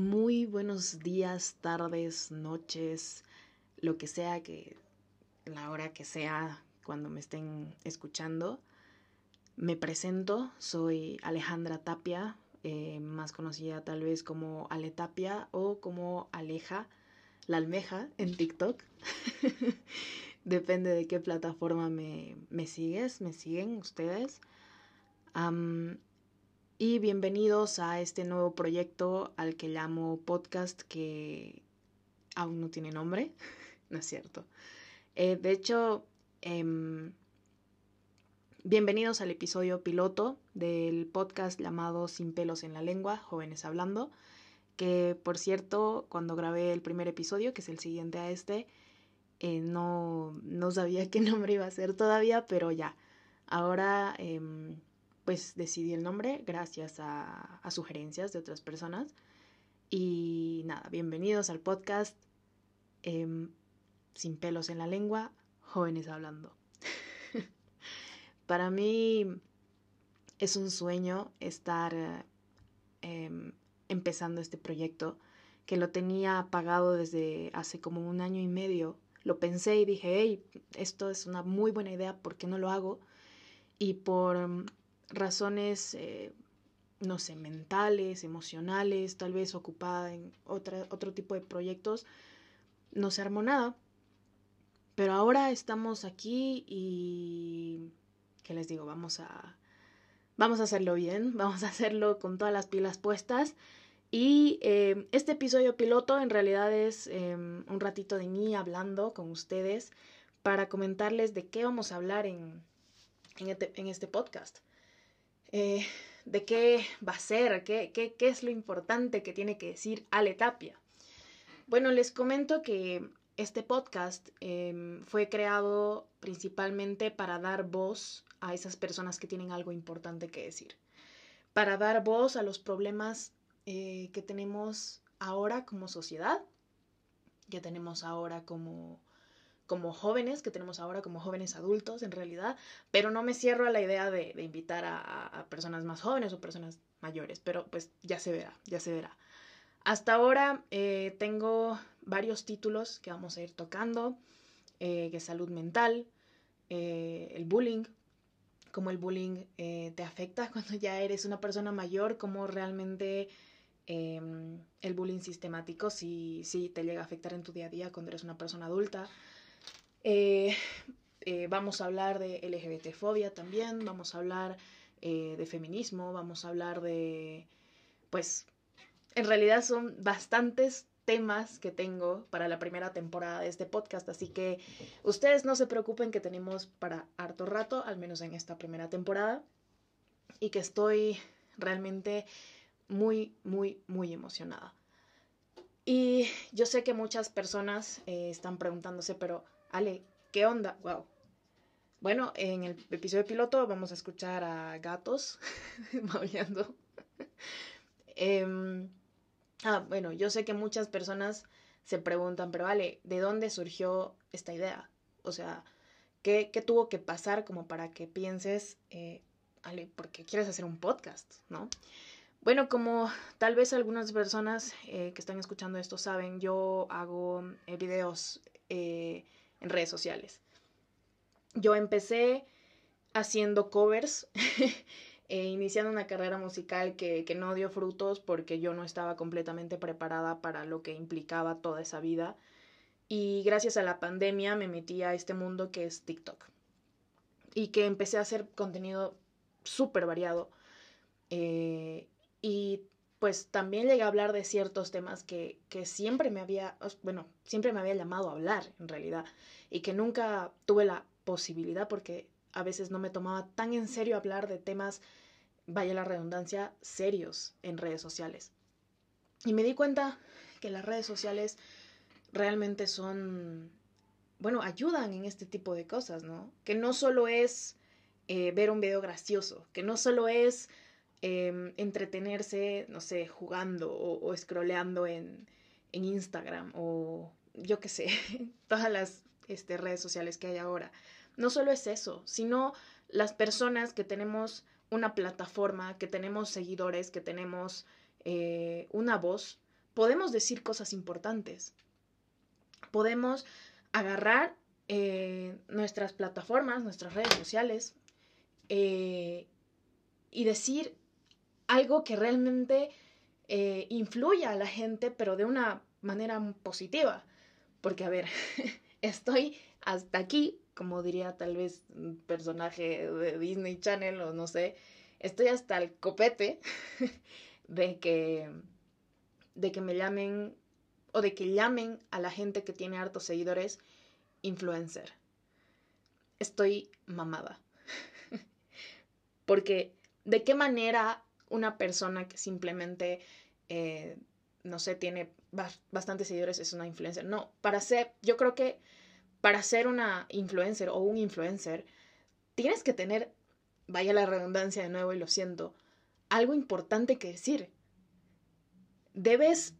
Muy buenos días, tardes, noches, lo que sea que la hora que sea cuando me estén escuchando. Me presento, soy Alejandra Tapia, eh, más conocida tal vez como Ale Tapia o como Aleja, la almeja en TikTok. Depende de qué plataforma me, me sigues, me siguen ustedes. Y bienvenidos a este nuevo proyecto al que llamo podcast que aún no tiene nombre. no es cierto. Eh, de hecho, em, bienvenidos al episodio piloto del podcast llamado Sin pelos en la lengua, jóvenes hablando, que por cierto, cuando grabé el primer episodio, que es el siguiente a este, eh, no, no sabía qué nombre iba a ser todavía, pero ya, ahora em, pues decidí el nombre gracias a, sugerencias de otras personas. Y nada, bienvenidos al podcast. Em, sin pelos en la lengua, jóvenes hablando. Para mí es un sueño estar em, empezando este proyecto que lo tenía apagado desde hace como un año y medio. Lo pensé y dije, hey, esto es una muy buena idea, ¿por qué no lo hago? Y por em, razones, eh, no sé, mentales, emocionales, tal vez ocupada en otra, otro tipo de proyectos, no se armó nada. Pero ahora estamos aquí y... ¿Qué les digo? Vamos a... Vamos a hacerlo bien, vamos a hacerlo con todas las pilas puestas. Y eh, este episodio piloto en realidad es em, un ratito de mí hablando con ustedes para comentarles de qué vamos a hablar en, en, este podcast. Eh, de qué va a ser, qué, qué, qué es lo importante que tiene que decir Ale Tapia. Bueno, les comento que este podcast em, fue creado principalmente para dar voz a esas personas que tienen algo importante que decir, para dar voz a los problemas eh, que tenemos ahora como sociedad, que tenemos ahora como, como jóvenes, que tenemos ahora como jóvenes adultos en realidad, pero no me cierro a la idea de, invitar a, personas más jóvenes o personas mayores, pero pues ya se verá, ya se verá. Hasta ahora eh, tengo varios títulos que vamos a ir tocando, eh, que es salud mental, eh, el bullying, cómo el bullying te afecta cuando ya eres una persona mayor, cómo realmente em, el bullying sistemático sí, sí te llega a afectar en tu día a día cuando eres una persona adulta. Vamos a hablar de LGBT-fobia también, vamos a hablar de feminismo, vamos a hablar de, pues, en realidad son bastantes temas que tengo para la primera temporada de este podcast, así que ustedes no se preocupen que tenemos para harto rato, al menos en esta primera temporada, y que estoy realmente muy, muy, muy emocionada. Y yo sé que muchas personas eh, están preguntándose, pero Ale, ¿qué onda? Wow. Bueno, en el episodio piloto vamos a escuchar a gatos maullando. eh, Ah, bueno, yo sé que muchas personas se preguntan, pero vale, ¿de dónde surgió esta idea? O sea, ¿qué, qué tuvo que pasar como para que pienses, eh, Ale, porque quieres hacer un podcast, ¿no? Bueno, como tal vez algunas personas eh, que están escuchando esto saben, yo hago eh, videos en redes sociales. Yo empecé haciendo covers eh, iniciando una carrera musical que, que, no dio frutos porque yo no estaba completamente preparada para lo que implicaba toda esa vida. Y gracias a la pandemia me metí a este mundo que es TikTok. Y que empecé a hacer contenido súper variado. Eh, y pues también llegué a hablar de ciertos temas que, que, siempre me había, bueno, siempre me había llamado a hablar en realidad. Y que nunca tuve la posibilidad porque a veces no me tomaba tan en serio hablar de temas vaya la redundancia, serios en redes sociales. Y me di cuenta que las redes sociales realmente son, bueno, ayudan en este tipo de cosas, ¿no? Que no solo es eh, ver un video gracioso, que no solo es em, entretenerse, no sé, jugando o, o scrolleando en, en, Instagram o yo qué sé, todas las este, redes sociales que hay ahora. No solo es eso, sino las personas que tenemos una plataforma, que tenemos seguidores, que tenemos eh, una voz, podemos decir cosas importantes. Podemos agarrar eh, nuestras plataformas, nuestras redes sociales eh, y decir algo que realmente eh, influya a la gente, pero de una manera positiva. Porque, a ver, estoy hasta aquí, como diría tal vez un personaje de Disney Channel o no sé, estoy hasta el copete de que, de que me llamen o de que llamen a la gente que tiene hartos seguidores influencer. Estoy mamada. Porque, ¿de qué manera una persona que simplemente, eh, no sé, tiene bastantes seguidores es una influencer? No, para ser, yo creo que para ser una influencer o un influencer, tienes que tener, vaya la redundancia de nuevo y lo siento, algo importante que decir. Debes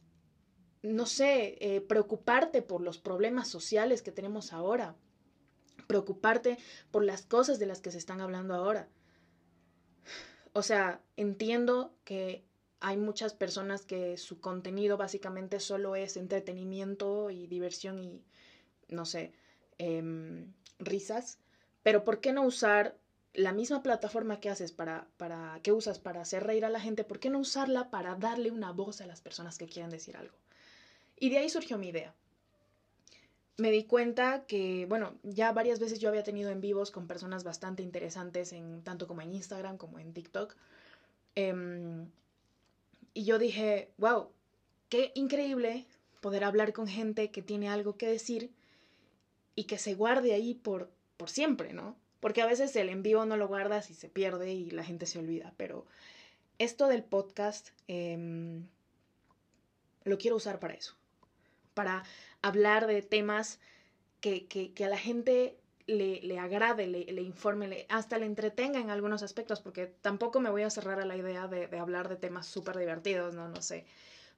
no sé, eh, preocuparte por los problemas sociales que tenemos ahora, preocuparte por las cosas de las que se están hablando ahora. O sea, entiendo que hay muchas personas que su contenido básicamente solo es entretenimiento y diversión y, no sé, em, risas, pero ¿por qué no usar la misma plataforma que haces para, para, usas para hacer reír a la gente, ¿por qué no usarla para darle una voz a las personas que quieren decir algo? Y de ahí surgió mi idea. Me di cuenta que, bueno, ya varias veces yo había tenido en vivos con personas bastante interesantes, en, tanto como en Instagram como en TikTok. Em, y yo dije, wow, qué increíble poder hablar con gente que tiene algo que decir y que se guarde ahí por, por siempre, ¿no? Porque a veces el en vivo no lo guardas y se pierde y la gente se olvida, pero esto del podcast em, lo quiero usar para eso para hablar de temas que, a la gente le, agrade, le, informe, hasta le entretenga en algunos aspectos, porque tampoco me voy a cerrar a la idea de, hablar de temas súper divertidos, ¿no? No sé.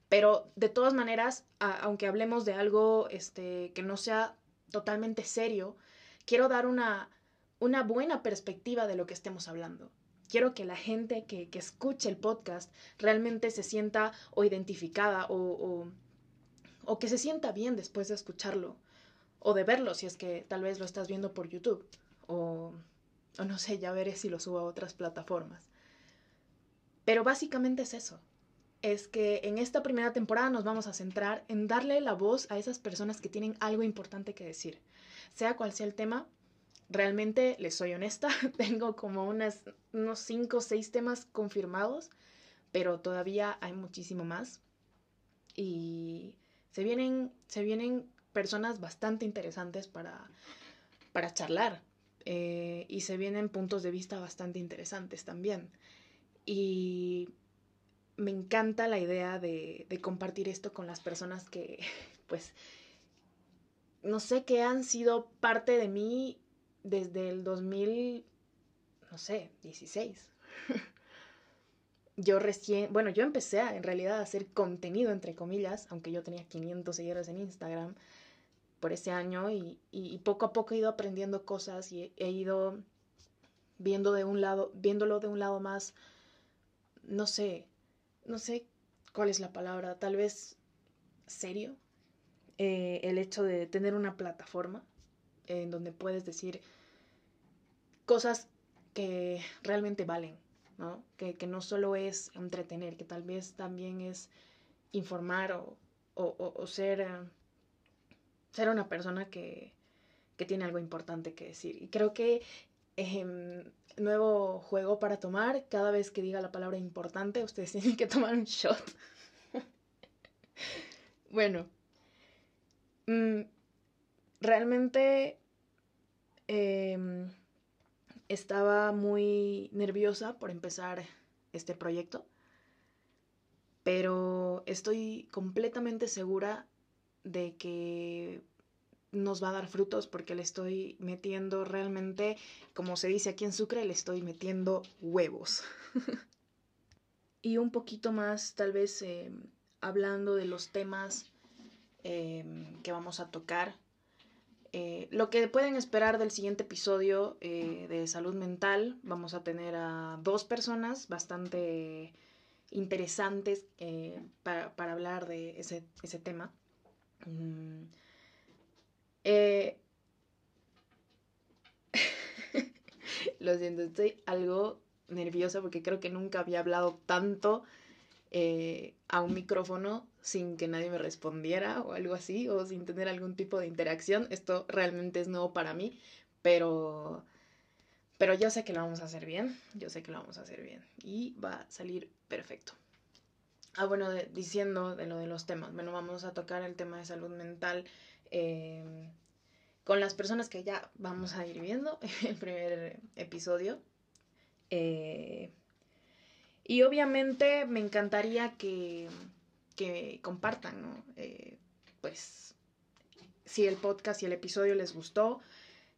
Pero de todas maneras, aunque hablemos de algo este, que no sea totalmente serio, quiero dar una, una buena perspectiva de lo que estemos hablando. Quiero que la gente que, escuche el podcast realmente se sienta o identificada o que se sienta bien después de escucharlo o de verlo si es que tal vez lo estás viendo por YouTube o, o no sé, ya veré si lo subo a otras plataformas. Pero básicamente es eso. Es que en esta primera temporada nos vamos a centrar en darle la voz a esas personas que tienen algo importante que decir. Sea cual sea el tema, realmente, les soy honesta, tengo como unos 5 o 6 temas confirmados, pero todavía hay muchísimo más. Y se vienen, se vienen personas bastante interesantes para, para charlar eh, y se vienen puntos de vista bastante interesantes también. Y me encanta la idea de, de compartir esto con las personas que, pues, no sé, que han sido parte de mí desde el 2000, no sé, 16. yo recién, bueno, yo empecé en realidad a hacer contenido, entre comillas, aunque yo tenía 500 seguidores en Instagram por ese año y, y, poco a poco he ido aprendiendo cosas y he, ido viendo de un lado, viéndolo de un lado más, no sé, no sé cuál es la palabra, tal vez serio, eh, el hecho de tener una plataforma en donde puedes decir cosas que realmente valen, que, no solo es entretener, que tal vez también es informar o, ser, eh, ser una persona que, tiene algo importante que decir. Y creo que eh, nuevo juego para tomar, cada vez que diga la palabra importante, ustedes tienen que tomar un shot. bueno, mm, realmente... Em, estaba muy nerviosa por empezar este proyecto, pero estoy completamente segura de que nos va a dar frutos porque le estoy metiendo realmente, como se dice aquí en Sucre, le estoy metiendo huevos. y un poquito más, tal vez, eh, hablando de los temas eh, que vamos a tocar eh, lo que pueden esperar del siguiente episodio eh, de salud mental, vamos a tener a dos personas bastante interesantes eh, para, hablar de ese, tema. Mm. Lo siento, estoy algo nerviosa porque creo que nunca había hablado tanto eh, a un micrófono sin que nadie me respondiera o algo así, o sin tener algún tipo de interacción. Esto realmente es nuevo para mí, pero, pero yo sé que lo vamos a hacer bien, yo sé que lo vamos a hacer bien y va a salir perfecto. Ah, bueno, diciendo de lo de los temas, bueno, vamos a tocar el tema de salud mental em, con las personas que ya vamos a ir viendo en el primer episodio. Eh, y obviamente me encantaría que, que compartan, ¿no? Eh, pues si el podcast y el episodio les gustó,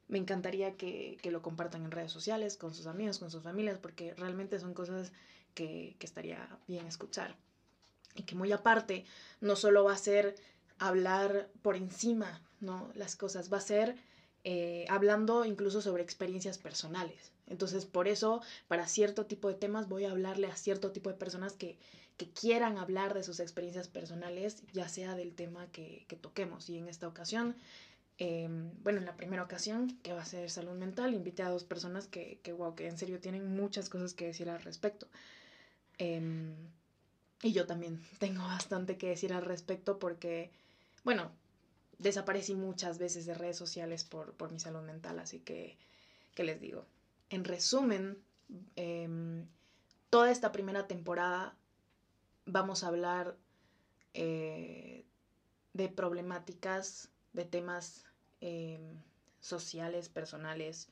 me encantaría que, que, lo compartan en redes sociales, con sus amigos, con sus familias, porque realmente son cosas que, que estaría bien escuchar. Y que muy aparte, no solo va a ser hablar por encima, ¿no? Las cosas, va a ser eh, hablando incluso sobre experiencias personales. Entonces, por eso, para cierto tipo de temas voy a hablarle a cierto tipo de personas que, quieran hablar de sus experiencias personales, ya sea del tema que, que toquemos. Y en esta ocasión, em, bueno, en la primera ocasión, que va a ser salud mental, invité a dos personas que, que wow, que en serio tienen muchas cosas que decir al respecto. Em, y yo también tengo bastante que decir al respecto porque, bueno, desaparecí muchas veces de redes sociales por, por mi salud mental, así que, ¿qué les digo? En resumen, em, toda esta primera temporada vamos a hablar eh, de problemáticas, de temas em, sociales, personales,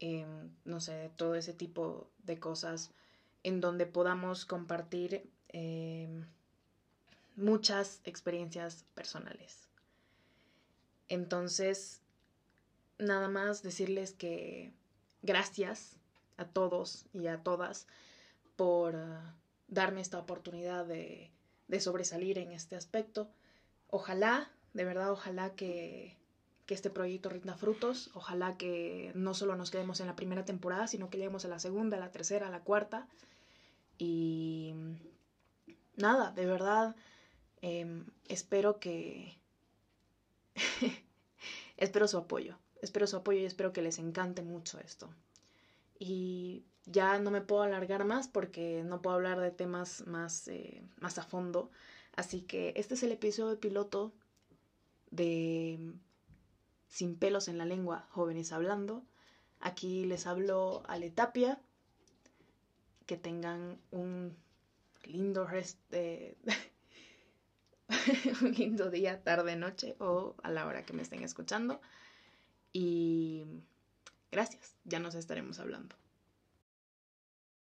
em, no sé, de todo ese tipo de cosas en donde podamos compartir muchas experiencias personales. Entonces, nada más decirles que gracias a todos y a todas por ah, darme esta oportunidad de, sobresalir en este aspecto. Ojalá, de verdad, ojalá que, que este proyecto rinda frutos. Ojalá que no solo nos quedemos en la primera temporada, sino que lleguemos a la segunda, la tercera, la cuarta. Y nada, de verdad, em, espero que... espero su apoyo. Espero su apoyo y espero que les encante mucho esto. Y ya no me puedo alargar más porque no puedo hablar de temas más, eh, más a fondo. Así que este es el episodio piloto de Sin pelos en la lengua, jóvenes hablando. Aquí les hablo a Letapia. Que tengan un lindo rest un lindo día, tarde, noche o a la hora que me estén escuchando. Y gracias, ya nos estaremos hablando.